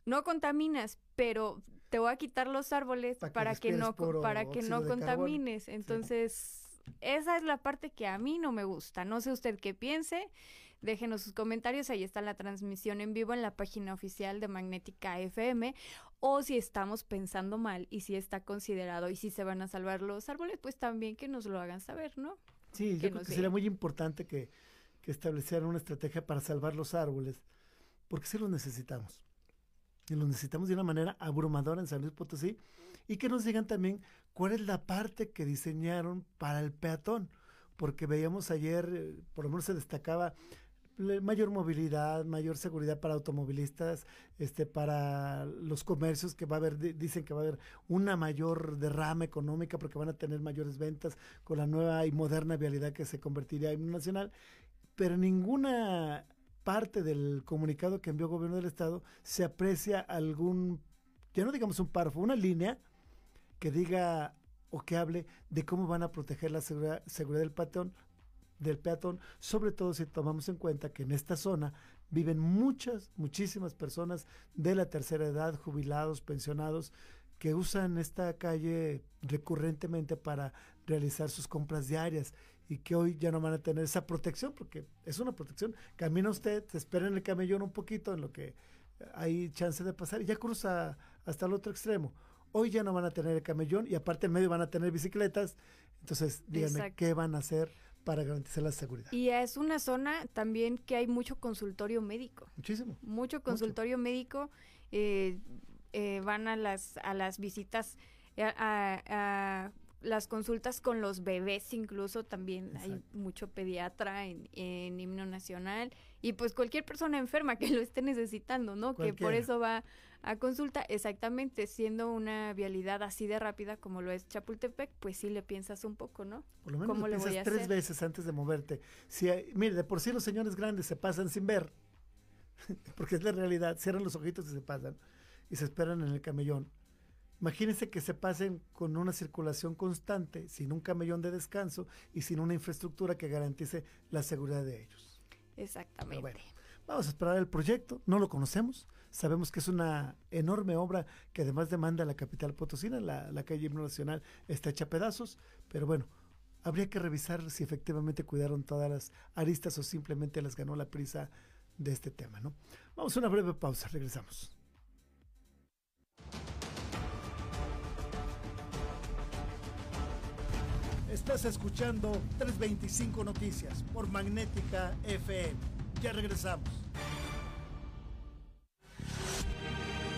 No contaminas, pero te voy a quitar los árboles para que, no, para que no contamines. Entonces, esa es la parte que a mí no me gusta. No sé usted qué piense. Déjenos sus comentarios. Ahí está la transmisión en vivo en la página oficial de Magnética FM. O si estamos pensando mal y si está considerado y si se van a salvar los árboles, pues también que nos lo hagan saber, ¿no? Sí, yo creo que sería muy importante que, que establecieran una estrategia para salvar los árboles, porque sí los necesitamos. Y los necesitamos de una manera abrumadora en San Luis Potosí y que nos digan también cuál es la parte que diseñaron para el peatón, porque veíamos ayer, eh, por lo menos se destacaba mayor movilidad, mayor seguridad para automovilistas, este, para los comercios que va a haber, dicen que va a haber una mayor derrama económica porque van a tener mayores ventas con la nueva y moderna vialidad que se convertiría en nacional, pero ninguna parte del comunicado que envió el gobierno del estado se aprecia algún, ya no digamos un párrafo, una línea que diga o que hable de cómo van a proteger la seguridad, seguridad del patrón del peatón, sobre todo si tomamos en cuenta que en esta zona viven muchas, muchísimas personas de la tercera edad, jubilados, pensionados, que usan esta calle recurrentemente para realizar sus compras diarias y que hoy ya no van a tener esa protección, porque es una protección. Camina usted, se espera en el camellón un poquito en lo que hay chance de pasar y ya cruza hasta el otro extremo. Hoy ya no van a tener el camellón y aparte en medio van a tener bicicletas. Entonces, díganme, ¿qué van a hacer para garantizar la seguridad. Y es una zona también que hay mucho consultorio médico. Muchísimo. Mucho consultorio médico. Eh, eh, van a las, a las visitas, eh, a, las consultas con los bebés incluso también hay mucho pediatra en, en, himno nacional y pues cualquier persona enferma que lo esté necesitando, ¿no? Que por eso va a consulta, exactamente, siendo una vialidad así de rápida como lo es Chapultepec, pues sí le piensas un poco, ¿no? Por lo menos lo piensas tres veces antes de moverte. Si mire, de por sí los señores grandes se pasan sin ver, porque es la realidad, cierran los ojitos y se pasan y se esperan en el camellón. Imagínense que se pasen con una circulación constante, sin un camellón de descanso y sin una infraestructura que garantice la seguridad de ellos. Exactamente. vamos a esperar el proyecto, no lo conocemos, Sabemos que es una enorme obra que además demanda la capital potosina, la, calle Himno Nacional está hecha a pedazos, pero bueno, habría que revisar si efectivamente cuidaron todas las aristas o simplemente las ganó la prisa de este tema, ¿no? Vamos a una breve pausa, regresamos. Estás escuchando 325 Noticias por Magnética FM. Ya regresamos.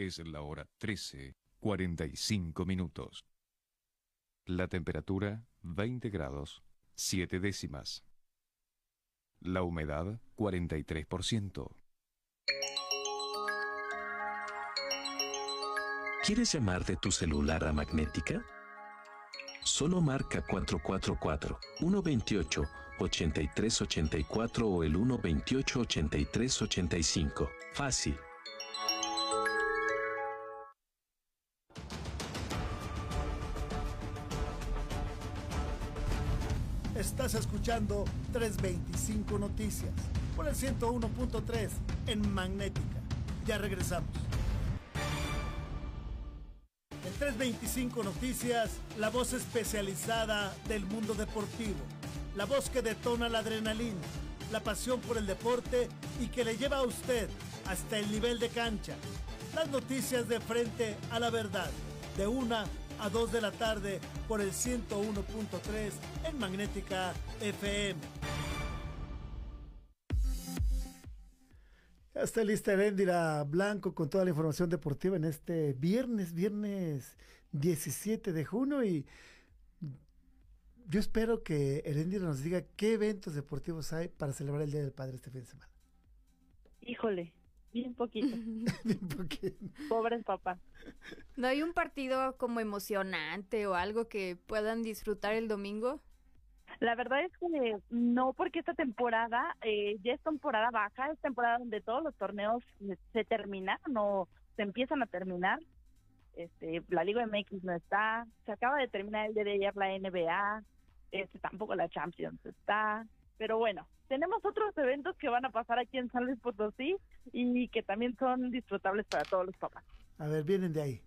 Es la hora 13, 45 minutos. La temperatura 20 grados, 7 décimas. La humedad 43%. ¿Quieres llamar de tu celular a Magnética? Solo marca 444-128-8384 o el 128-8385. Fácil. Estás escuchando 325 Noticias por el 101.3 en Magnética. Ya regresamos. En 325 Noticias, la voz especializada del mundo deportivo. La voz que detona la adrenalina, la pasión por el deporte y que le lleva a usted hasta el nivel de cancha. Las noticias de frente a la verdad, de una a 2 de la tarde por el 101.3 en Magnética FM. Ya está lista Erendira Blanco con toda la información deportiva en este viernes, viernes 17 de junio y yo espero que Erendira nos diga qué eventos deportivos hay para celebrar el Día del Padre este fin de semana. Híjole, Bien poquito. Bien poquito. Pobres papás. ¿No hay un partido como emocionante o algo que puedan disfrutar el domingo? La verdad es que no, porque esta temporada eh, ya es temporada baja, es temporada donde todos los torneos se terminan o se empiezan a terminar. Este, la Liga MX no está, se acaba de terminar el día de ayer la NBA, este, tampoco la Champions está, pero bueno, tenemos otros eventos que van a pasar aquí en San Luis Potosí y que también son disfrutables para todos los papás. A ver, vienen de ahí.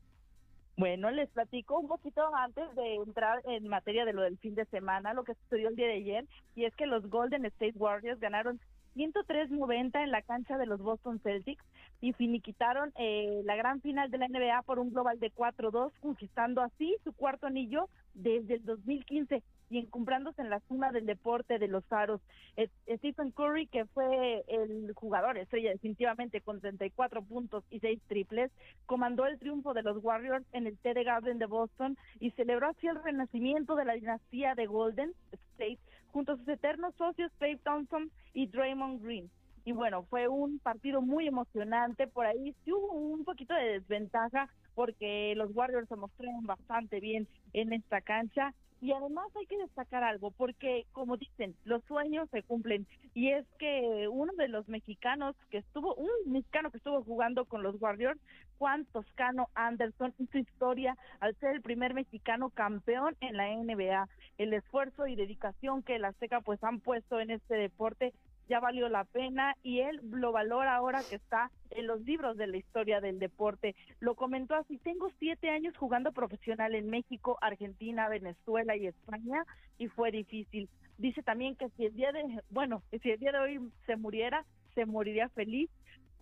Bueno, les platico un poquito antes de entrar en materia de lo del fin de semana, lo que sucedió el día de ayer, y es que los Golden State Warriors ganaron 103-90 en la cancha de los Boston Celtics y finiquitaron eh, la gran final de la NBA por un global de 4-2, conquistando así su cuarto anillo desde el 2015 y encumbrándose en la cima del deporte de los faros. Eh, Stephen Curry, que fue el jugador estrella definitivamente con 34 puntos y 6 triples, comandó el triunfo de los Warriors en el TD Garden de Boston y celebró así el renacimiento de la dinastía de Golden State junto a sus eternos socios Clay Thompson y Draymond Green. Y bueno, fue un partido muy emocionante, por ahí sí hubo un poquito de desventaja porque los Warriors se mostraron bastante bien en esta cancha y además hay que destacar algo, porque como dicen, los sueños se cumplen. Y es que uno de los mexicanos que estuvo, un mexicano que estuvo jugando con los Warriors, Juan Toscano Anderson, hizo historia al ser el primer mexicano campeón en la NBA. El esfuerzo y dedicación que el Azteca pues han puesto en este deporte ya valió la pena y él lo valora ahora que está en los libros de la historia del deporte. Lo comentó así, tengo siete años jugando profesional en México, Argentina, Venezuela y España y fue difícil. Dice también que si el día de, bueno, si el día de hoy se muriera, se moriría feliz,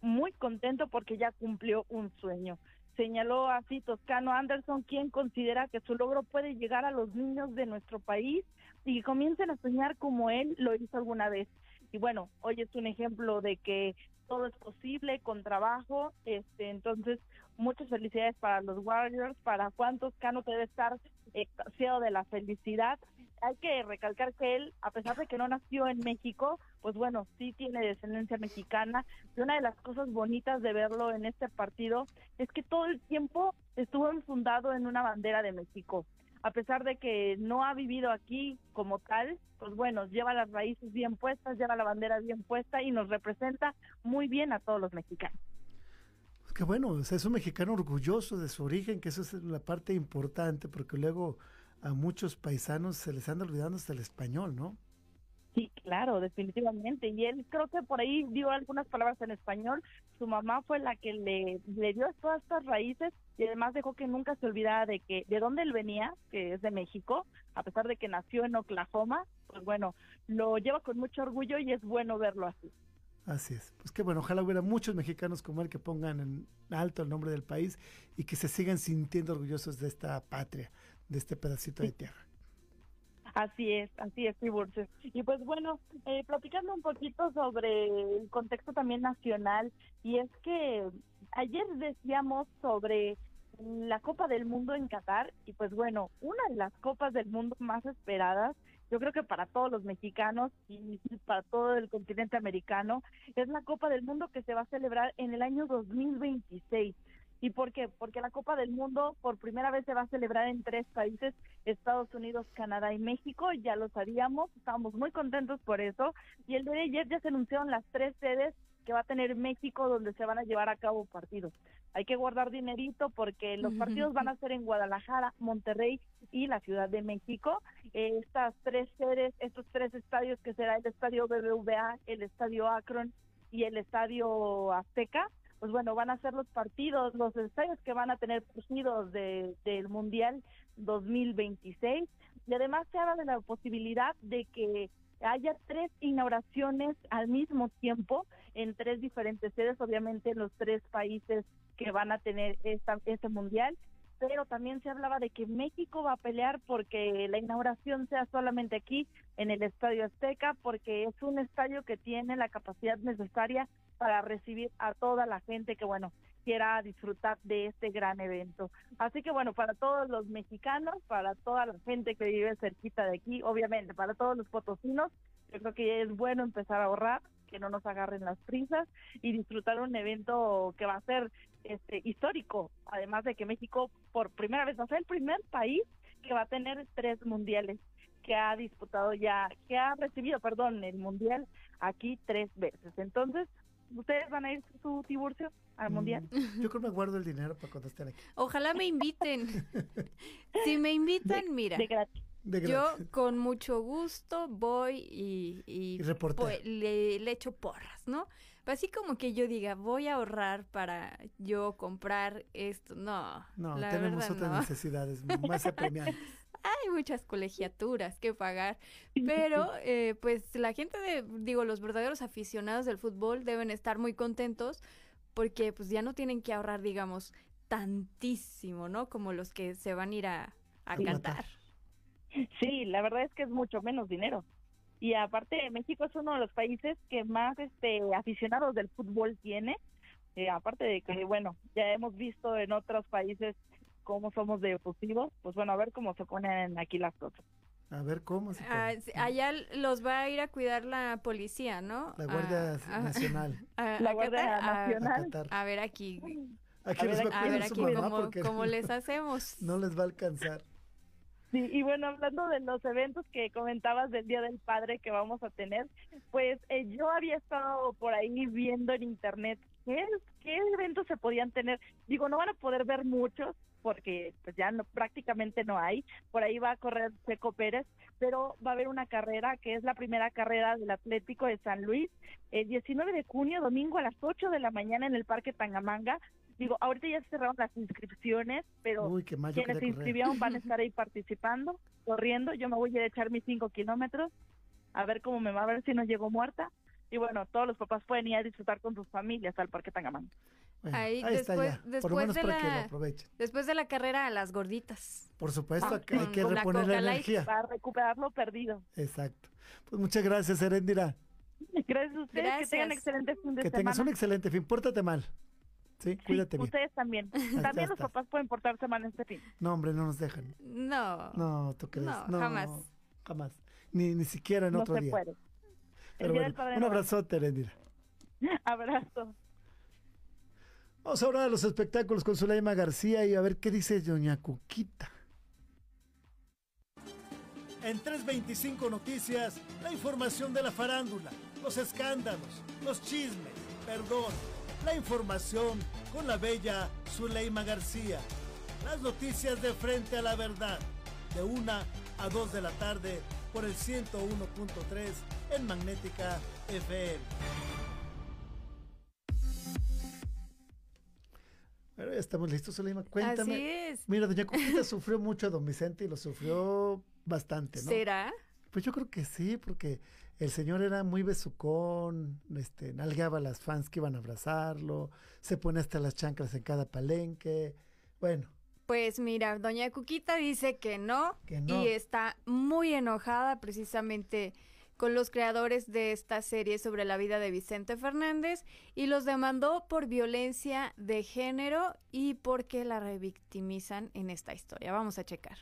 muy contento porque ya cumplió un sueño. Señaló así Toscano Anderson, quien considera que su logro puede llegar a los niños de nuestro país y comiencen a soñar como él lo hizo alguna vez y bueno, hoy es un ejemplo de que todo es posible con trabajo, este, entonces muchas felicidades para los Warriors, para Juan Toscano debe estar extasiado de la felicidad. Hay que recalcar que él, a pesar de que no nació en México, pues bueno, sí tiene descendencia mexicana. Y una de las cosas bonitas de verlo en este partido es que todo el tiempo estuvo enfundado en una bandera de México a pesar de que no ha vivido aquí como tal, pues bueno, lleva las raíces bien puestas, lleva la bandera bien puesta y nos representa muy bien a todos los mexicanos. Pues qué bueno, es un mexicano orgulloso de su origen, que eso es la parte importante, porque luego a muchos paisanos se les anda olvidando hasta el español, ¿no? Sí, claro, definitivamente. Y él creo que por ahí dio algunas palabras en español. Su mamá fue la que le, le dio todas estas raíces y además dejó que nunca se olvidara de que de dónde él venía, que es de México, a pesar de que nació en Oklahoma, pues bueno, lo lleva con mucho orgullo y es bueno verlo así. Así es. Pues que bueno, ojalá hubiera muchos mexicanos como él que pongan en alto el nombre del país y que se sigan sintiendo orgullosos de esta patria, de este pedacito de tierra. Así es, así es, Tiburcio. Y pues bueno, eh, platicando un poquito sobre el contexto también nacional, y es que ayer decíamos sobre la Copa del Mundo en Qatar, y pues bueno, una de las Copas del Mundo más esperadas, yo creo que para todos los mexicanos y para todo el continente americano, es la Copa del Mundo que se va a celebrar en el año 2026. ¿Y por qué? Porque la Copa del Mundo por primera vez se va a celebrar en tres países, Estados Unidos, Canadá y México, ya lo sabíamos, estábamos muy contentos por eso. Y el de ayer ya se anunciaron las tres sedes que va a tener México donde se van a llevar a cabo partidos. Hay que guardar dinerito porque los partidos van a ser en Guadalajara, Monterrey y la Ciudad de México. estas tres sedes, estos tres estadios que será el Estadio BBVA, el Estadio Akron y el Estadio Azteca, pues bueno, van a ser los partidos, los estadios que van a tener partidos de, del Mundial 2026. Y además se habla de la posibilidad de que haya tres inauguraciones al mismo tiempo en tres diferentes sedes, obviamente en los tres países que van a tener esta, este mundial, pero también se hablaba de que México va a pelear porque la inauguración sea solamente aquí en el Estadio Azteca, porque es un estadio que tiene la capacidad necesaria para recibir a toda la gente que, bueno, quiera disfrutar de este gran evento. Así que, bueno, para todos los mexicanos, para toda la gente que vive cerquita de aquí, obviamente, para todos los potosinos, yo creo que es bueno empezar a ahorrar, que no nos agarren las prisas y disfrutar un evento que va a ser este histórico, además de que México por primera vez va a ser el primer país que va a tener tres mundiales que ha disputado ya, que ha recibido, perdón, el mundial aquí tres veces. Entonces, ¿Ustedes van a ir su Tiburcio al mm, mundial? Yo creo que me guardo el dinero para cuando estén aquí. Ojalá me inviten. si me invitan, mira. Yo con mucho gusto voy y, y, pues, le, le, echo porras, ¿no? Así como que yo diga, voy a ahorrar para yo comprar esto. No, no tenemos otras necesidades más apremiantes. hay muchas colegiaturas que pagar, pero eh, pues la gente de, digo, los verdaderos aficionados del fútbol deben estar muy contentos porque pues ya no tienen que ahorrar, digamos, tantísimo, ¿no? Como los que se van a ir a, a cantar. Sí, la verdad es que es mucho menos dinero. Y aparte, México es uno de los países que más este aficionados del fútbol tiene. Eh, aparte de que, bueno, ya hemos visto en otros países cómo somos de efusivos, pues bueno, a ver cómo se ponen aquí las cosas. A ver cómo se Ah, allá los va a ir a cuidar la policía, ¿no? La Guardia Ah, ah, Nacional. a- La a Guardia a- Nacional. A. A ver aquí. Aquí a los ver, va a A cuidar ver su aquí mamá cómo, cómo les hacemos. no les va a alcanzar. Sí, y bueno, hablando de los eventos que comentabas del Día del Padre que vamos a tener, pues eh, yo había estado por ahí viendo en internet qué, qué eventos se podían tener. Digo, no van a poder ver muchos porque pues ya no, prácticamente no hay. Por ahí va a correr Seco Pérez, pero va a haber una carrera que es la primera carrera del Atlético de San Luis, el 19 de junio, domingo a las 8 de la mañana en el Parque Tangamanga. Digo, ahorita ya se cerraron las inscripciones, pero Uy, qué mal, yo quienes se inscribieron van a estar ahí participando, corriendo. Yo me voy a ir a echar mis 5 kilómetros, a ver cómo me va, a ver si no llego muerta. Y bueno, todos los papás pueden ir a disfrutar con sus familias al Parque Tangamanga. Bueno, Ahí, ahí está después, ya. Por lo después menos de para que lo la, aprovechen. después de la carrera a las gorditas. Por supuesto, Ah, que hay con- que la reponer la Light. energía. Para recuperar lo perdido. Exacto. Pues muchas gracias, Erendira. Gracias a ustedes, que tengan excelente fin de Que tengas semana. un excelente fin. Pórtate mal. Sí, cuídate bien. Ustedes también. También los papás pueden portarse mal este fin. No, hombre, no nos dejan. No. No, ¿tú crees? No, No, jamás. Jamás. Ni, ni siquiera en No otro se día. puede. Pero Día bueno, del Padre un abrazote, Erendira. Abrazo. Vamos ahora a los espectáculos con Zuleima García y a ver qué dice Doña Cuquita. En 325 Noticias, la información de la farándula, los escándalos, los chismes, perdón, la información con la bella Zuleima García. Las noticias de frente a la verdad, de 1 a 2 de la tarde por el 101.3 en Magnética FM. Bueno, ya estamos listos, Zuleima. Cuéntame. Así es. Mira, Doña Cuquita sufrió mucho a Don Vicente y lo sufrió bastante, ¿no? ¿Será? Pues yo creo que sí, porque el señor era muy besucón, este, nalgueaba a las fans que iban a abrazarlo, se pone hasta las chanclas en cada palenque. Bueno, Pues mira, doña Cuquita dice que no, Que no. y está muy enojada precisamente con los creadores de esta serie sobre la vida de Vicente Fernández y los demandó por violencia de género y porque la revictimizan en esta historia. Vamos a checar.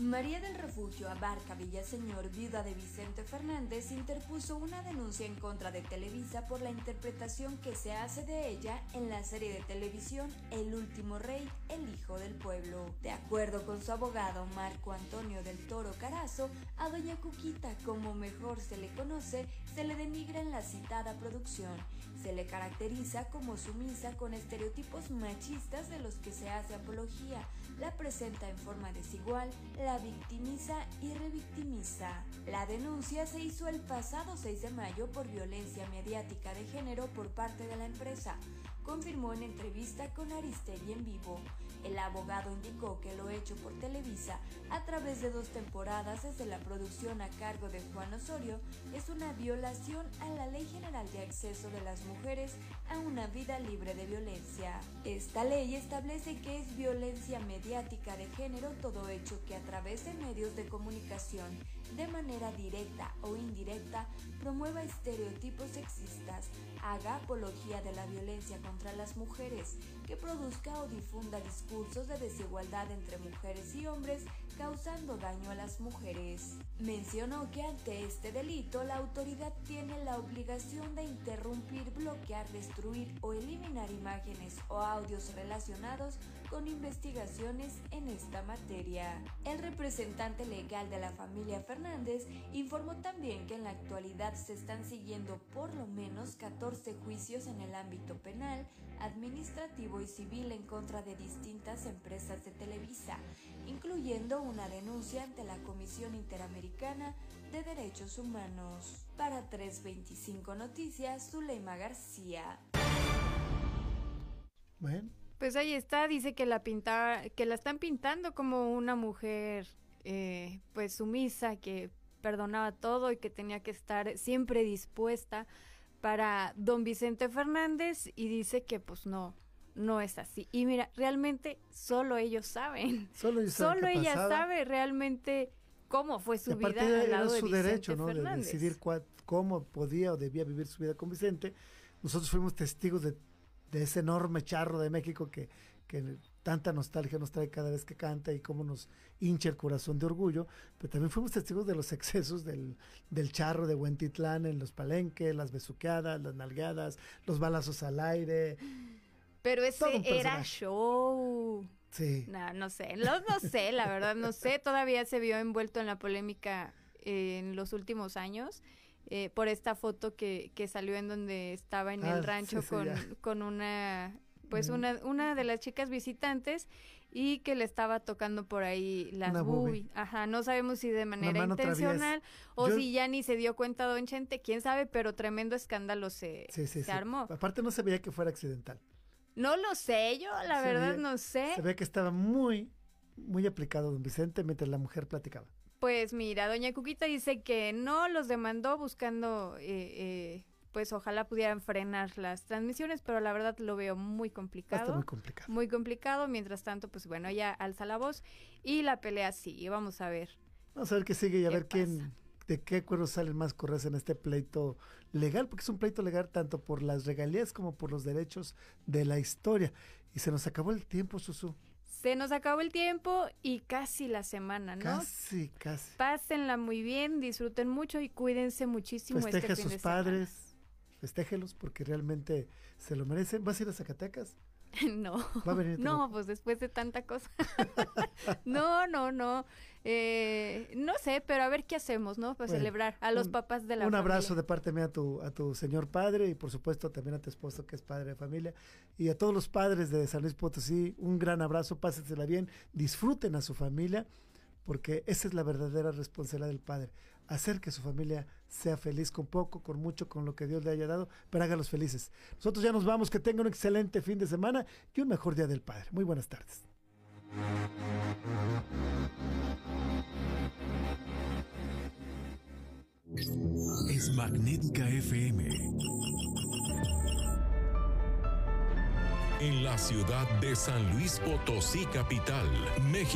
María del Refugio Abarca Villaseñor, viuda de Vicente Fernández, interpuso una denuncia en contra de Televisa por la interpretación que se hace de ella en la serie de televisión El último rey, el hijo del pueblo. De acuerdo con su abogado Marco Antonio del Toro Carazo, a doña Cuquita, como mejor se le conoce, se le denigra en la citada producción. Se le caracteriza como sumisa con estereotipos machistas de los que se hace apología, la presenta en forma desigual, la victimiza y revictimiza. La denuncia se hizo el pasado 6 de mayo por violencia mediática de género por parte de la empresa, confirmó en entrevista con Aristegui en vivo. El abogado indicó que lo hecho por Televisa a través de dos temporadas desde la producción a cargo de Juan Osorio es una violación a la Ley General de Acceso de las Mujeres a una vida libre de violencia. Esta ley establece que es violencia mediática de género todo hecho que a través de medios de comunicación, de manera directa o indirecta, promueva estereotipos sexistas, haga apología de la violencia contra las mujeres, que produzca o difunda discursos de desigualdad entre mujeres y hombres, causando daño a las mujeres. Mencionó que ante este delito la autoridad tiene la obligación de interrumpir, bloquear, destruir o eliminar imágenes o audios relacionados con investigaciones en esta materia. El representante legal de la familia Fernández informó también que en la actualidad se están siguiendo por lo menos 14 juicios en el ámbito penal, administrativo y civil en contra de distintas empresas de Televisa, incluyendo una denuncia ante la Comisión Interamericana de Derechos Humanos. Para 325 Noticias, Zuleima García. bueno, Pues ahí está, dice que la pinta, que la están pintando como una mujer eh, pues sumisa, que perdonaba todo y que tenía que estar siempre dispuesta para don Vicente Fernández y dice que pues no, no es así. Y mira, realmente solo ellos saben. Solo, ellos saben solo ella pasaba. sabe realmente cómo fue su vida al era lado de su Vicente derecho, ¿no? De decidir cómo podía o debía vivir su vida con Vicente. Nosotros fuimos testigos de, de ese enorme charro de México que, que tanta nostalgia nos trae cada vez que canta y cómo nos hincha el corazón de orgullo, pero también fuimos testigos de los excesos del, del charro de Huentitlán en los palenques, las besuqueadas, las nalgadas, los balazos al aire. Pero ese era show. Sí. No, no sé, no, no sé, la verdad, no sé. Todavía se vio envuelto en la polémica eh, en los últimos años eh, por esta foto que, que salió en donde estaba en Ah, el rancho sí, sí, con, con una, pues Mm. una, una de las chicas visitantes y que le estaba tocando por ahí las Una boobie. Ajá, no sabemos si de manera intencional o Yo- si ya ni se dio cuenta Don Chente, quién sabe, pero tremendo escándalo se, Sí, sí, se sí. armó. Aparte no se veía que fuera accidental. No lo sé, yo la Se verdad veía- no sé. Se ve que estaba muy, muy aplicado don Vicente mientras la mujer platicaba. Pues mira, doña Cuquita dice que no los demandó buscando, eh, eh, pues ojalá pudieran frenar las transmisiones, pero la verdad lo veo muy complicado. estar muy complicado. Muy complicado, mientras tanto, pues bueno, ella alza la voz y la pelea sigue, vamos a ver. Vamos a ver qué sigue y a ¿Qué ver quién, de qué acuerdos salen más correos en este pleito legal, porque es un pleito legal tanto por las regalías como por los derechos de la historia. Y se nos acabó el tiempo, Susu. Se nos acabó el tiempo y casi la semana, ¿no? Casi, casi. Pásenla muy bien, disfruten mucho y cuídense muchísimo Festeje este a fin sus de semana. padres, festéjelos porque realmente se lo merecen. ¿Vas a ir a Zacatecas? No, Va a venir tu no, pues después de tanta cosa. no, no, no. Eh, no sé, pero a ver qué hacemos, ¿no? Para Bueno, celebrar a los un- papás de la Un abrazo de parte mía a tu, a tu señor padre y por supuesto también a tu esposo que es padre de familia. Y a todos los padres de San Luis Potosí, un gran abrazo, pásensela bien, disfruten a su familia porque esa es la verdadera responsabilidad del padre, hacer que su familia sea feliz con poco, con mucho, con lo que Dios le haya dado, pero hágalos felices. Nosotros ya nos vamos, que tengan un excelente fin de semana y un mejor día del padre. Muy buenas tardes. Es Magnética FM. En la ciudad de San Luis Potosí, capital, México.